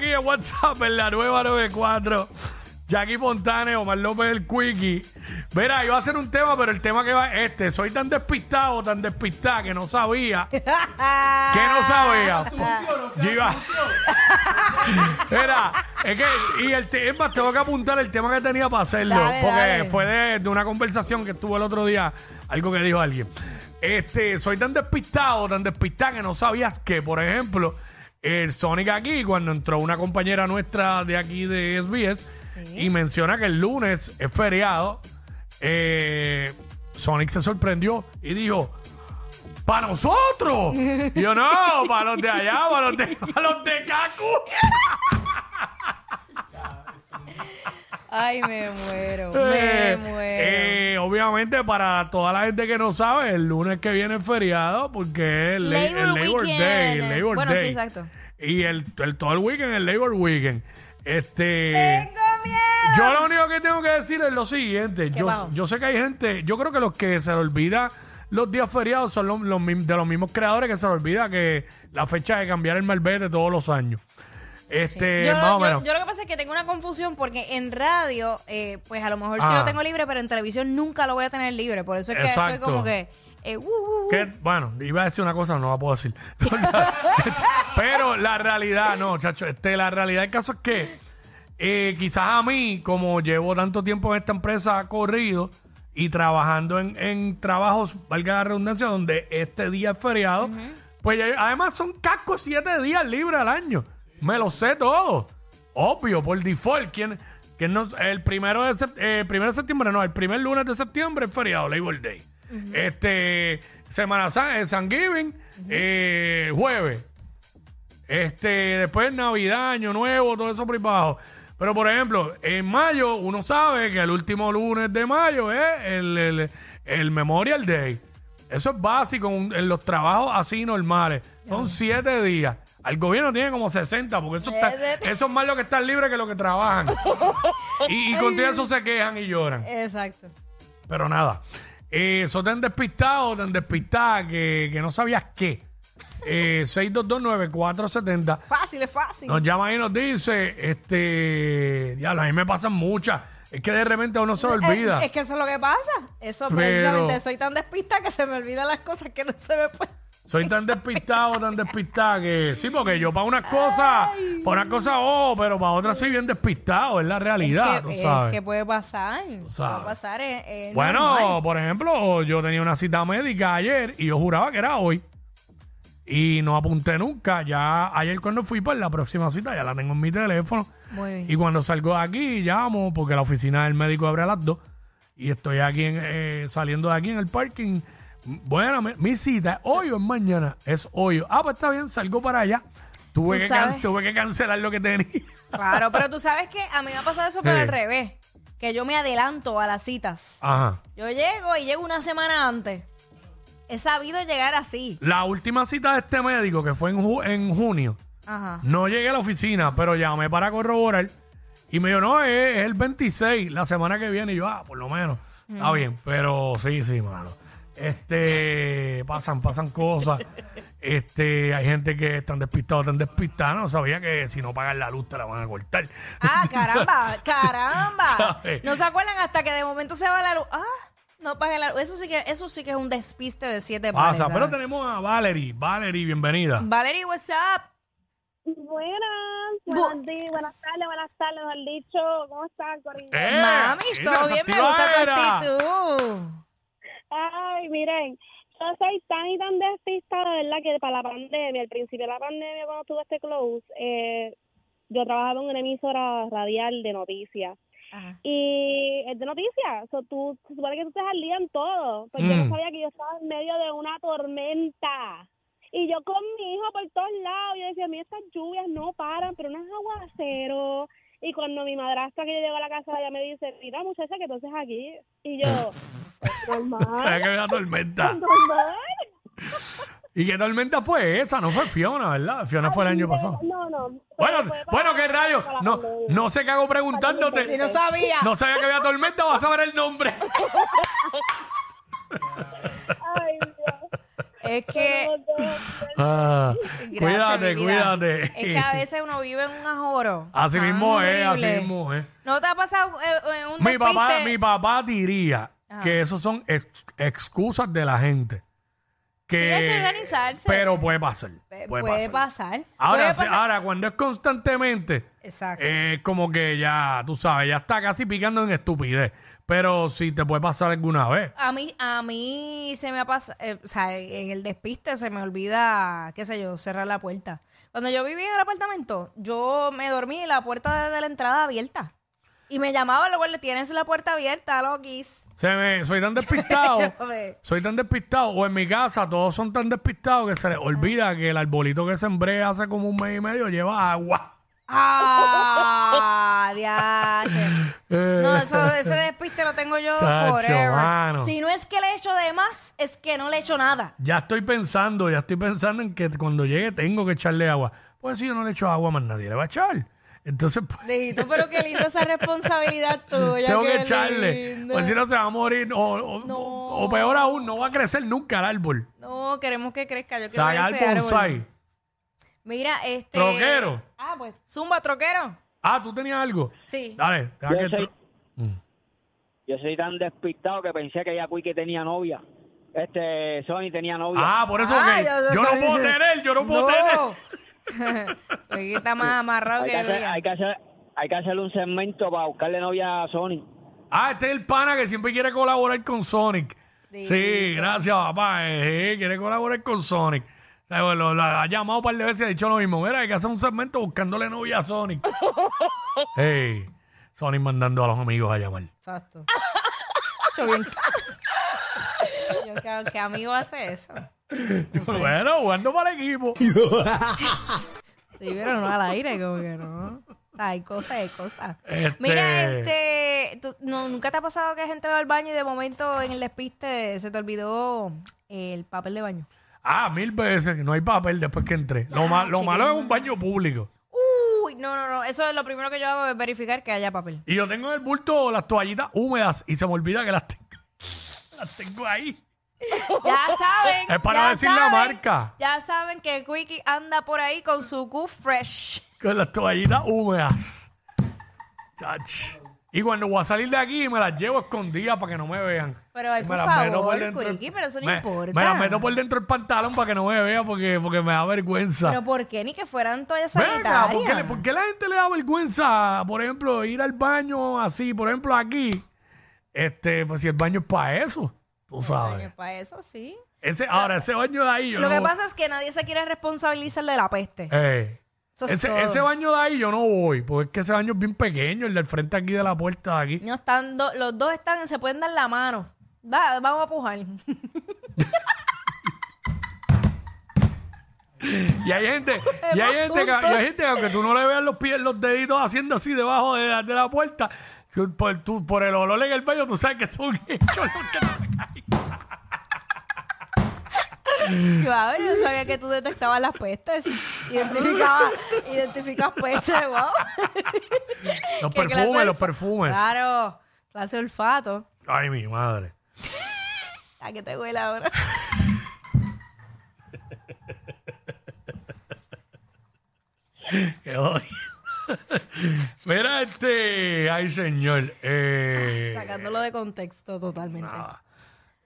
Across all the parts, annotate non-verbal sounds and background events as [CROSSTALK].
aquí en WhatsApp en la nueva 94. Jackie Fontane, Omar López el Quickie. Mira, iba a hacer un tema, pero el tema que va es este. Soy tan despistado, tan despistada que no sabía. [LAUGHS] que no sabía. Yo iba- [LAUGHS] Mira, es que, y el te- es más, tengo que apuntar el tema que tenía para hacerlo. Dale, porque dale. fue de, de una conversación que estuvo el otro día, algo que dijo alguien. Este, soy tan despistado, tan despistado que no sabías que, por ejemplo, el Sonic aquí, cuando entró una compañera nuestra de aquí de SBS y menciona que el lunes es feriado, eh, Sonic se sorprendió y dijo. ¡Para nosotros! [LAUGHS] Y yo, no, para los de allá, para los de, para los de Cacu. [LAUGHS] Ay, me muero, Eh, me muero. eh, obviamente, para toda la gente que no sabe, el lunes que viene es feriado porque es el, la- el Labor. Day. el Labor Bueno, sí, Day. exacto. Y el, el- todo el weekend, el Labor Weekend. Este. Tengo miedo. Yo lo único que tengo que decir es lo siguiente. Yo, yo sé que hay gente, yo creo que los que se le olvida los días feriados son los, de los mismos creadores que se le olvida que la fecha de cambiar el malvete todos los años. Este, Yo, más o yo- menos. yo lo que pasa es que tengo una confusión porque en radio, eh, pues a lo mejor sí Ah. lo tengo libre, pero en televisión nunca lo voy a tener libre. Por eso es que Exacto. estoy como que. eh, uh, uh, uh. Que, bueno, iba a decir una cosa, no la puedo decir. [LAUGHS] Pero la realidad, no, chacho, este, la realidad del caso es que eh, quizás a mí, como llevo tanto tiempo en esta empresa corrido y trabajando en, en trabajos, valga la redundancia, donde este día es feriado, pues además son cascos siete días libres al año. Me lo sé todo. Obvio, por default. ¿Quién, quién no- el primero de, eh, primero de septiembre, no, el primer lunes de septiembre es feriado, Labor Day. Este, Semana San, Thanksgiving, eh, jueves. Este, después Navidad, Año Nuevo, todo eso por ahí abajo. Pero, por ejemplo, en mayo, uno sabe que el último lunes de mayo es el, el- el Memorial Day. Eso es básico un- en los trabajos así normales. Son siete días. Al gobierno tiene como 60, porque eso, está- eso es más lo que están libres que lo que trabajan. y, y con todo eso se quejan y lloran. Exacto. Pero nada, eh, eso tan despistado, tan despistada que, que no sabías qué. Eh, [LAUGHS] 6229470 Fácil, es fácil. nos llama y nos dice, este, ya, a mí me pasan muchas. Es que de repente uno se le olvida. Eh, es que eso es lo que pasa. Eso Pero- precisamente soy tan despista que se me olvidan las cosas que no se me pueden. Soy tan despistado, tan despistada que sí, porque yo para unas cosas, para unas cosas, oh, pero para otras soy bien despistado, es la realidad, es tú es sabes. que puede pasar. sabes. Puede pasar. Es, es Bueno, normal. por ejemplo, yo tenía una cita médica ayer y yo juraba que era hoy. Y no apunté nunca. Ya ayer cuando fui para la próxima cita, ya la tengo en mi teléfono. Muy bien. Y cuando salgo de aquí, llamo, porque la oficina del médico abre a las 2. Y estoy aquí en, eh, saliendo de aquí en el parking. Bueno, mi, mi cita es hoy o es mañana. Es hoy. Ah, pues está bien, salgo para allá. Tuve, Tú que, sabes. can- tuve que cancelar lo que tenía. Claro, pero tú [LAUGHS] sabes que a mí me ha pasado eso, pero Sí. al revés. Que yo me adelanto a las citas. Ajá. Yo llego y llego una semana antes. He sabido llegar así. La última cita de este médico, que fue en, ju- en junio, Ajá. No llegué a la oficina, pero llamé para corroborar. Y me dijo, no, es, es el 26, la semana que viene. Y yo, ah, por lo menos. Está bien, pero sí, sí, mano. Este, pasan, pasan cosas. Este, hay gente que están despistados, están despistados. No sabía que si no pagan la luz te la van a cortar. Ah, caramba, [LAUGHS] caramba. No se acuerdan hasta que de momento se va la luz. Ah, no pague la luz. Eso sí que, eso sí que es un despiste de siete pares. Pasa, pero ¿sabes? tenemos a Valerie. Valerie, bienvenida. Valerie, what's up? Buenas, Bu- buenos días, buenas tardes, buenas tardes, mejor dicho. ¿Cómo están, Corillo? ¡Eh! Mami, todo bien, me gusta tu actitud. Ay, miren, yo soy tan y tan despistada, ¿verdad? Que para la pandemia, al principio de la pandemia, cuando tuve este close, eh, yo trabajaba en una emisora radial de noticias. Ajá. Y es de noticias, o tú, se supone que tú te al día en todo. Pues yo Mm. no sabía que yo estaba en medio de una tormenta. Y yo con mi hijo por todos lados, yo decía, a mí estas lluvias no paran, pero no es aguacero. Y cuando mi madrastra que yo llego a la casa, ella me dice, mira muchacha, que entonces aquí. Y yo, [LAUGHS] normal. ¿Sabes que había tormenta? [LAUGHS] normal. ¿Y qué tormenta fue esa? No fue Fiona, ¿verdad? Fiona fue el año pasado. No, no. Bueno, bueno, qué rayos. No, no sé qué hago preguntándote. Si no sabía. No sabía que había tormenta, vas a ver el nombre. [LAUGHS] Es [LAUGHS] que Ah, Gracias, cuídate, cuídate. Es que a veces uno vive en un ajoro. Así tan mismo es, así mismo es. ¿No te ha pasado eh, eh, un Mi papá, mi papá diría Ajá. que esos son ex- excusas de la gente. Que, Sí, hay que organizarse. Pero puede pasar. Puede, puede, pasar. pasar. Ahora, Puede se- pasar. ahora, cuando es constantemente, Exacto. es como que ya, tú sabes, ya está casi picando en estupidez. Pero sí te puede pasar alguna vez. A mí, a mí se me ha pasado, o sea, en el despiste se me olvida, qué sé yo, cerrar la puerta. Cuando yo vivía en el apartamento, yo me dormí y la puerta de, la entrada abierta. Y me llamaba luego le tienes la puerta abierta, Lokis. Se me, soy tan [LAUGHS] despistado. Soy tan despistado. O en mi casa todos son tan despistados que se les olvida que el arbolito que sembré hace como un mes y medio lleva agua. ¡Ah! diache. [LAUGHS] No, eso, ese despiste lo tengo yo Chacho, forever. mano. Si no es que le echo de más, es que no le echo nada. Ya estoy pensando, ya estoy pensando en que cuando llegue tengo que echarle agua. Pues si yo no le echo agua, más nadie le va a echar. Entonces, pues, Dijito, pero qué linda esa responsabilidad [LAUGHS] tuya. tengo qué que echarle. linda. Pues si no se va a morir. O, o- No. o peor aún, no va a crecer nunca el árbol. No, queremos que crezca. Yo quiero Sacar ese árbol. bonsai. Mira, este. Troquero. Ah, pues. Zumba, troquero. Ah, ¿tú tenías algo? Sí. Dale, deja Yo que soy- tro- Mm. Yo soy tan despistado que pensé que ya que tenía novia. Este, Sony tenía novia. Ah, por eso Ah, que yo- yo yo, no soy- puedo tener, yo no puedo tener. [LAUGHS] [LAUGHS] Aquí está más amarrado hay, que que hacer, hay, que hacer, hay que hacerle un segmento para buscarle novia a Sony. Ah, este es el pana que siempre quiere colaborar con Sonic. Sí, Sí. gracias, papá. Eh, eh, quiere colaborar con Sonic. Sea, lo, lo ha llamado un par de veces y ha dicho lo mismo. Mira, hay que hacer un segmento buscándole novia a Sonic. [LAUGHS] hey, Sonic mandando a los amigos a llamar. Exacto. Yo bien. Yo creo que amigo hace eso. Bueno, jugando para el equipo. [LAUGHS] Sí, pero no al aire, como que no. O sea, hay cosas, hay cosas. Este- Mira, este, tú- no, ¿nunca te ha pasado que has entrado al baño y de momento en el despiste se te olvidó el papel de baño? Ah, mil veces. No hay papel después que entré. Lo, ma- lo chiquito. malo es un baño público. Uy, no, no, no. Eso es lo primero que yo hago, es verificar que haya papel. Y yo tengo en el bulto las toallitas húmedas y se me olvida que las tengo. [LAUGHS] las tengo ahí. Ya saben. Es para ya decir la saben, marca. Ya saben que Quickie anda por ahí con su Q Fresh. Con las toallitas húmedas. Chach. Y cuando voy a salir de aquí, me las llevo escondidas para que no me vean. Pero, ay, me por las favor, meto por dentro. Quickie, pero eso no me, importa. Me las meto por dentro del pantalón para que no me vea porque, porque me da vergüenza. Pero ¿por qué? Ni que fueran toallas Venga, sanitarias. ¿por qué, le- por qué la gente le da vergüenza, por ejemplo, ir al baño así, por ejemplo, aquí? Este, pues si el baño es para eso, tú sabes. Para eso sí. Ese, ahora, ese baño de ahí, yo Lo no que pasa es que nadie se quiere responsabilizar de la peste. Eh, Eso es ese, ese baño de ahí yo no voy, porque es que ese baño es bien pequeño, el del frente aquí de la puerta de aquí. No están do- los dos están, se pueden dar la mano. Va, vamos a pujar. [LAUGHS] Y hay gente, y hay gente, que, y hay gente que aunque tú no le veas los pies, los deditos haciendo así debajo de la, de la puerta, tú- por, tú- por el olor en el baño, tú sabes que son hechos [LAUGHS] los que [LAUGHS] yo sabía que tú detectabas las pestes. Identificabas, identificabas pestes, [LAUGHS] wow. Los ¿Qué clase perfumes, los perfumes. Claro, clase de olfato. Ay, mi madre. [LAUGHS] ¿A qué te huele ahora? Qué odio. Mira este, ay señor. Eh, Sacándolo de contexto totalmente.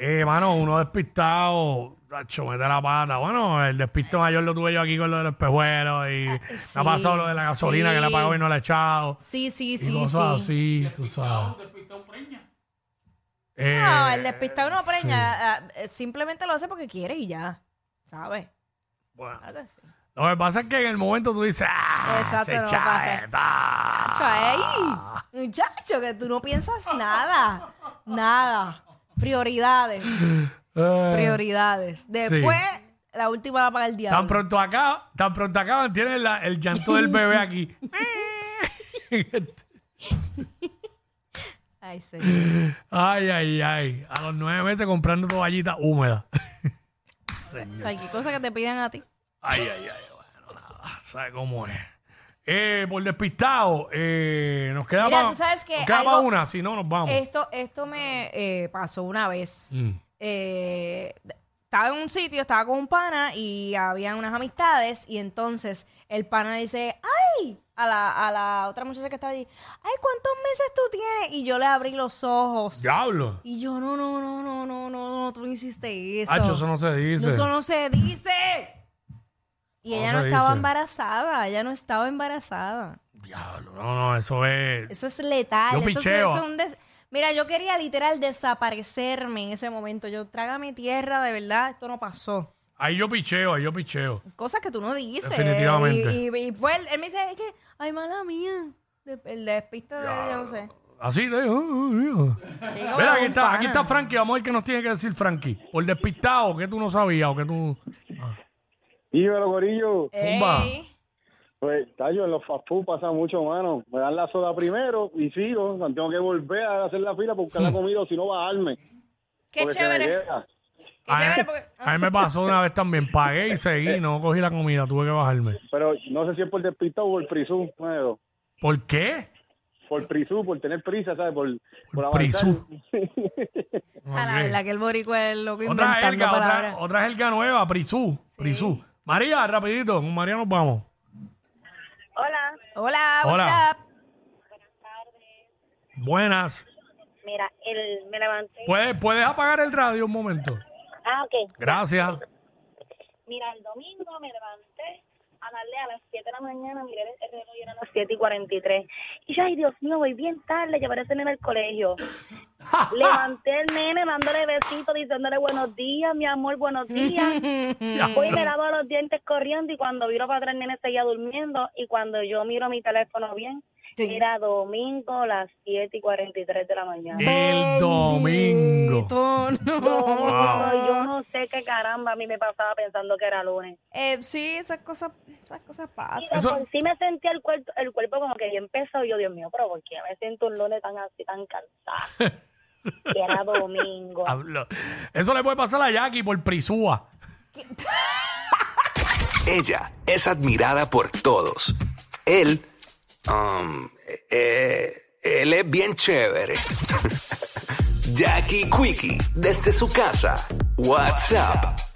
Eh, mano, uno despistado, tacho, mete la pata. Bueno, el despiste mayor lo tuve yo aquí con lo de los espejuelos y sí, ha pasado lo de la gasolina sí. que le ha pagado y no le ha echado. Sí, sí, y sí, cosas sí. así, tú sabes. Eh, No, el despistado no preña. ah, eh, Simplemente lo hace porque quiere y ya. ¿Sabes? bueno, Claro que sí. lo que pasa es que en el momento tú dices, ¡ah! Exacto, se no echa pasa. esta". Muchacho, ey, muchacho, que tú no piensas nada. Nada. Prioridades. [GASPS] Eh, Prioridades. Después, la última la paga el tan diablo. pronto acá, tan pronto acaban, tienen la- el llanto del bebé aquí. [LAUGHS] Ay, señor. ay, ay, ay. A los nueve meses comprando toallitas húmedas. Cualquier cosa que te pidan a ti. Ay, ay, ay. Bueno, nada. ¿Sabes cómo es? Eh, por despistado, eh, nos queda Mira, para tú sabes que nos queda algo- pa' una, si no nos vamos. Esto, esto me eh, pasó una vez. Mm. Eh, estaba en un sitio, estaba con un pana y había unas amistades y entonces el pana dice, ¡ay! A la, a la otra muchacha que estaba allí, ¡ay! ¿Cuántos meses tú tienes? Y yo le abrí los ojos. Diablo. Y yo, no, no, no, no, no, no, no, tú hiciste eso. Hacho, eso no se dice. No, eso no se dice. Y ella no estaba dice. embarazada, ella no estaba embarazada. Diablo, no, no, eso es. Eso es letal. Yo eso es- picheo. eso es un des- Mira, yo quería literal desaparecerme en ese momento. Yo, trágame tierra, de verdad, esto no pasó. Ahí yo picheo, ahí yo picheo. Cosas que tú no dices. Definitivamente. Y, y- y fue él, él me dice, es que, ay, mala mía. El despiste de, yo no sé. Así de. oh, Mira, aquí está, aquí está Frankie. Vamos a ver qué nos tiene que decir Frankie. Por despistado, que tú no sabías o que tú. Dímelo, Corillo. Zumba. Pues, tallo, en los fast food pasa mucho, mano. Me dan la soda primero y sigo. Tengo que volver a hacer la fila para buscar la comida o si no bajarme. Qué porque se me chévere. queda. Qué A chévere mí, porque... a mí me pasó una vez también. Pagué y seguí, no cogí la comida, tuve que bajarme. Pero no sé si es por despistado o por prisú. Bueno, ¿Por qué? por prisú, por tener prisa, ¿sabes? Por, por, Por prisú. [LAUGHS] A la verdad que el boricua es loco Otra inventando jerga, palabras. otra, otra jerga nueva, Prisú. Prisú. María, rapidito, con María nos vamos. Hola. Hola, Hola. what's up? Buenas. Mira, el, me levanté. ¿Puedes, ¿Puedes apagar el radio un momento? Ah, ok. Gracias. Mira, el domingo me levanté a darle a las 7 de la mañana, miré el, el reloj y eran las 7 y 43. Y yo, ay, Dios mío, voy bien tarde, llevaré a nene al colegio. [LAUGHS] Levanté el nene dándole besitos, diciéndole buenos días, mi amor, buenos días. [LAUGHS] Y me lavo los dientes corriendo y cuando viro para atrás el nene seguía durmiendo y cuando yo miro mi teléfono bien, Sí. era domingo las 7 y 43 de la mañana. El domingo. No. Domingo, yo no sé qué caramba a mí me pasaba pensando que era lunes. Eh, sí, esas cosas, esas cosas pasan. Eso- Por sí me sentía el cuerpo, el cuerpo como que bien pesado y yo, Dios mío, pero ¿por qué me siento un lunes tan así, tan cansada? [LAUGHS] Era domingo. Hablo. Eso le puede pasar a Jackie por Prisúa. Ella es admirada por todos. Él, um, eh, él es bien chévere. [LAUGHS] Jackie Quickie, desde su casa. WhatsApp